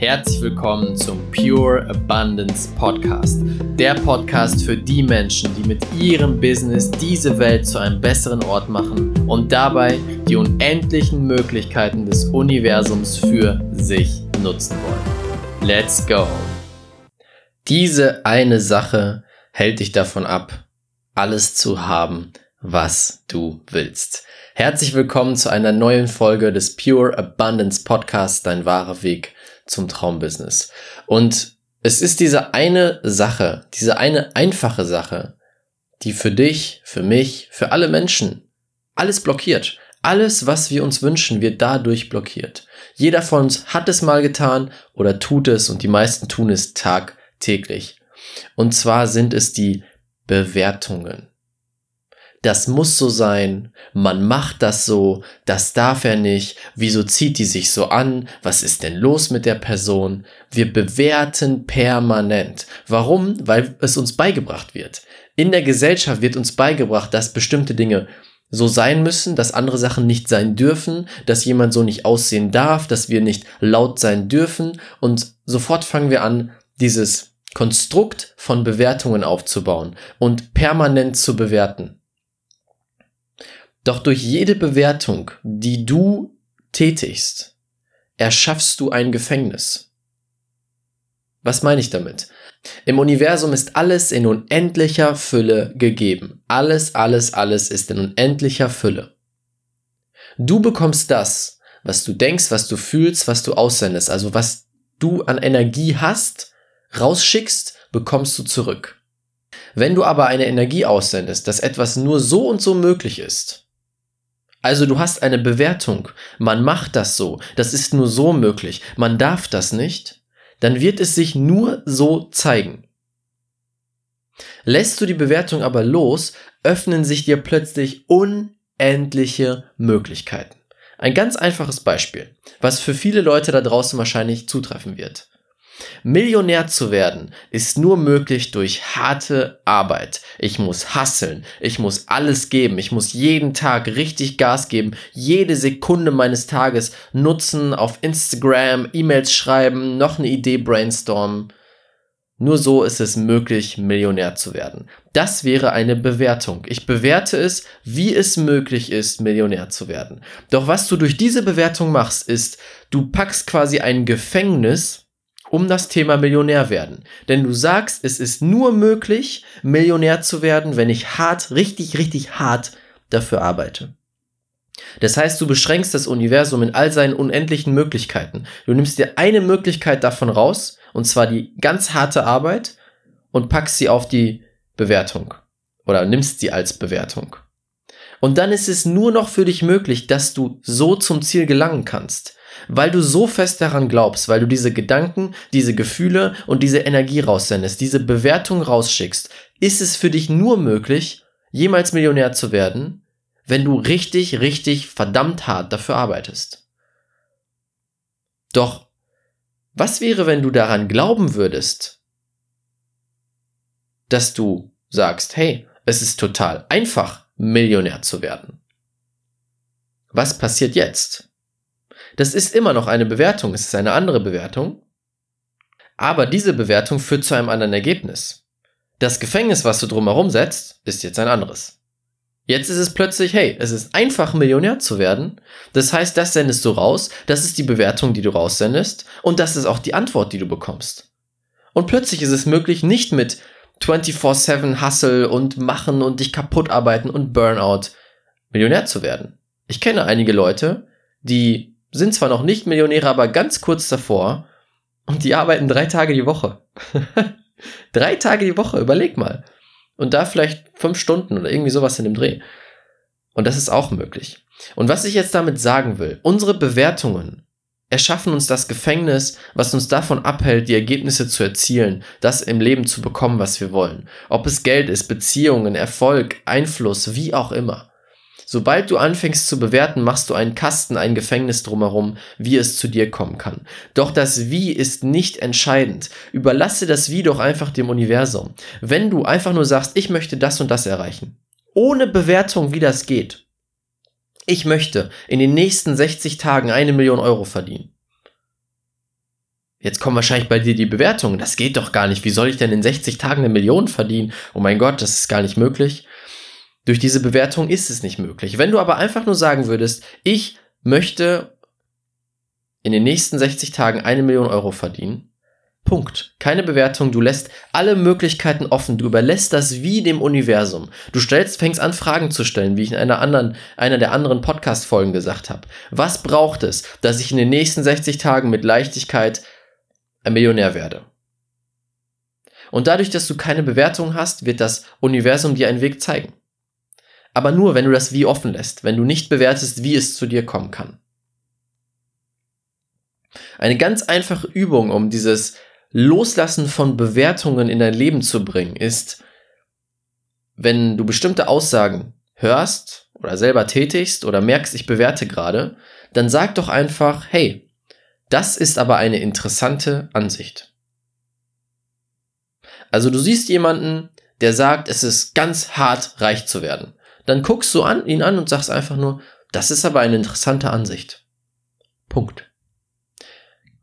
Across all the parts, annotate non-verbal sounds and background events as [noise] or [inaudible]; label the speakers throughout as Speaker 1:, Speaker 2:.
Speaker 1: Herzlich willkommen zum Pure Abundance Podcast. Der Podcast für die Menschen, die mit ihrem Business diese Welt zu einem besseren Ort machen und dabei die unendlichen Möglichkeiten des Universums für sich nutzen wollen. Let's go! Diese eine Sache hält dich davon ab, alles zu haben, was du willst. Herzlich willkommen zu einer neuen Folge des Pure Abundance Podcasts, dein wahrer Weg zum Traumbusiness. Und es ist diese eine Sache, diese eine einfache Sache, die für dich, für mich, für alle Menschen alles blockiert. Alles, was wir uns wünschen, wird dadurch blockiert. Jeder von uns hat es mal getan oder tut es und die meisten tun es tagtäglich. Und zwar sind es die Bewertungen das muss so sein, man macht das so, das darf er nicht, wieso zieht die sich so an, was ist denn los mit der Person? Wir bewerten permanent. Warum? Weil es uns beigebracht wird. In der Gesellschaft wird uns beigebracht, dass bestimmte Dinge so sein müssen, dass andere Sachen nicht sein dürfen, dass jemand so nicht aussehen darf, dass wir nicht laut sein dürfen und sofort fangen wir an, dieses Konstrukt von Bewertungen aufzubauen und permanent zu bewerten. Doch durch jede Bewertung, die du tätigst, erschaffst du ein Gefängnis. Was meine ich damit? Im Universum ist alles in unendlicher Fülle gegeben. Alles, alles, alles ist in unendlicher Fülle. Du bekommst das, was du denkst, was du fühlst, was du aussendest, also was du an Energie hast, rausschickst, bekommst du zurück. Wenn du aber eine Energie aussendest, dass etwas nur so und so möglich ist, also du hast eine Bewertung, man macht das so, das ist nur so möglich, man darf das nicht, dann wird es sich nur so zeigen. Lässt du die Bewertung aber los, öffnen sich dir plötzlich unendliche Möglichkeiten. Ein ganz einfaches Beispiel, was für viele Leute da draußen wahrscheinlich zutreffen wird. Millionär zu werden ist nur möglich durch harte Arbeit. Ich muss hasseln, ich muss alles geben, ich muss jeden Tag richtig Gas geben, jede Sekunde meines Tages nutzen, auf Instagram E-Mails schreiben, noch eine Idee brainstormen. Nur so ist es möglich, Millionär zu werden. Das wäre eine Bewertung. Ich bewerte es, wie es möglich ist, Millionär zu werden. Doch was du durch diese Bewertung machst, ist, du packst quasi ein Gefängnis um das Thema Millionär werden. Denn du sagst, es ist nur möglich, Millionär zu werden, wenn ich hart, richtig, richtig hart dafür arbeite. Das heißt, du beschränkst das Universum in all seinen unendlichen Möglichkeiten. Du nimmst dir eine Möglichkeit davon raus, und zwar die ganz harte Arbeit, und packst sie auf die Bewertung. Oder nimmst sie als Bewertung. Und dann ist es nur noch für dich möglich, dass du so zum Ziel gelangen kannst weil du so fest daran glaubst, weil du diese Gedanken, diese Gefühle und diese Energie raussendest, diese Bewertung rausschickst, ist es für dich nur möglich, jemals Millionär zu werden, wenn du richtig, richtig verdammt hart dafür arbeitest. Doch, was wäre, wenn du daran glauben würdest, dass du sagst, hey, es ist total einfach, Millionär zu werden? Was passiert jetzt? Das ist immer noch eine Bewertung, es ist eine andere Bewertung. Aber diese Bewertung führt zu einem anderen Ergebnis. Das Gefängnis, was du drumherum setzt, ist jetzt ein anderes. Jetzt ist es plötzlich, hey, es ist einfach Millionär zu werden. Das heißt, das sendest du raus, das ist die Bewertung, die du raussendest und das ist auch die Antwort, die du bekommst. Und plötzlich ist es möglich, nicht mit 24-7 Hustle und machen und dich kaputt arbeiten und Burnout Millionär zu werden. Ich kenne einige Leute, die sind zwar noch nicht Millionäre, aber ganz kurz davor. Und die arbeiten drei Tage die Woche. [laughs] drei Tage die Woche, überleg mal. Und da vielleicht fünf Stunden oder irgendwie sowas in dem Dreh. Und das ist auch möglich. Und was ich jetzt damit sagen will, unsere Bewertungen erschaffen uns das Gefängnis, was uns davon abhält, die Ergebnisse zu erzielen, das im Leben zu bekommen, was wir wollen. Ob es Geld ist, Beziehungen, Erfolg, Einfluss, wie auch immer. Sobald du anfängst zu bewerten, machst du einen Kasten, ein Gefängnis drumherum, wie es zu dir kommen kann. Doch das Wie ist nicht entscheidend. Überlasse das Wie doch einfach dem Universum. Wenn du einfach nur sagst, ich möchte das und das erreichen, ohne Bewertung, wie das geht. Ich möchte in den nächsten 60 Tagen eine Million Euro verdienen. Jetzt kommen wahrscheinlich bei dir die Bewertungen. Das geht doch gar nicht. Wie soll ich denn in 60 Tagen eine Million verdienen? Oh mein Gott, das ist gar nicht möglich. Durch diese Bewertung ist es nicht möglich. Wenn du aber einfach nur sagen würdest, ich möchte in den nächsten 60 Tagen eine Million Euro verdienen, Punkt. Keine Bewertung. Du lässt alle Möglichkeiten offen. Du überlässt das wie dem Universum. Du stellst, fängst an, Fragen zu stellen, wie ich in einer anderen, einer der anderen Podcast-Folgen gesagt habe. Was braucht es, dass ich in den nächsten 60 Tagen mit Leichtigkeit ein Millionär werde? Und dadurch, dass du keine Bewertung hast, wird das Universum dir einen Weg zeigen. Aber nur, wenn du das Wie offen lässt, wenn du nicht bewertest, wie es zu dir kommen kann. Eine ganz einfache Übung, um dieses Loslassen von Bewertungen in dein Leben zu bringen, ist, wenn du bestimmte Aussagen hörst oder selber tätigst oder merkst, ich bewerte gerade, dann sag doch einfach, hey, das ist aber eine interessante Ansicht. Also du siehst jemanden, der sagt, es ist ganz hart, reich zu werden. Dann guckst du an, ihn an und sagst einfach nur, das ist aber eine interessante Ansicht. Punkt.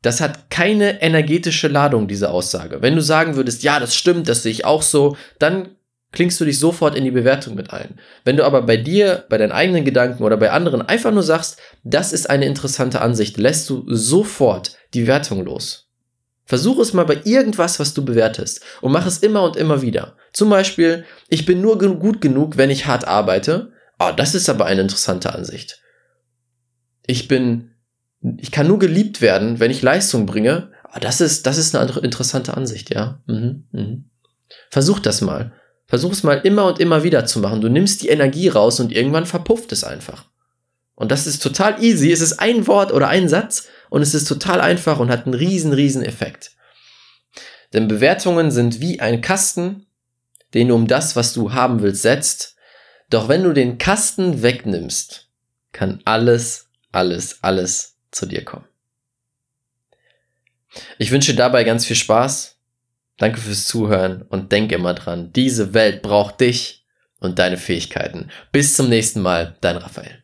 Speaker 1: Das hat keine energetische Ladung, diese Aussage. Wenn du sagen würdest, ja, das stimmt, das sehe ich auch so, dann klingst du dich sofort in die Bewertung mit ein. Wenn du aber bei dir, bei deinen eigenen Gedanken oder bei anderen einfach nur sagst, das ist eine interessante Ansicht, lässt du sofort die Wertung los. Versuch es mal bei irgendwas, was du bewertest und mach es immer und immer wieder. Zum Beispiel, ich bin nur gut genug, wenn ich hart arbeite. Oh, das ist aber eine interessante Ansicht. Ich bin ich kann nur geliebt werden, wenn ich Leistung bringe. Ah, das ist, das ist eine interessante Ansicht, ja. Mhm, mhm. Versuch das mal. Versuch es mal immer und immer wieder zu machen. Du nimmst die Energie raus und irgendwann verpufft es einfach. Und das ist total easy. Es ist ein Wort oder ein Satz und es ist total einfach und hat einen riesen, riesen Effekt. Denn Bewertungen sind wie ein Kasten, den du um das, was du haben willst, setzt. Doch wenn du den Kasten wegnimmst, kann alles, alles, alles zu dir kommen. Ich wünsche dabei ganz viel Spaß. Danke fürs Zuhören und denk immer dran, diese Welt braucht dich und deine Fähigkeiten. Bis zum nächsten Mal, dein Raphael.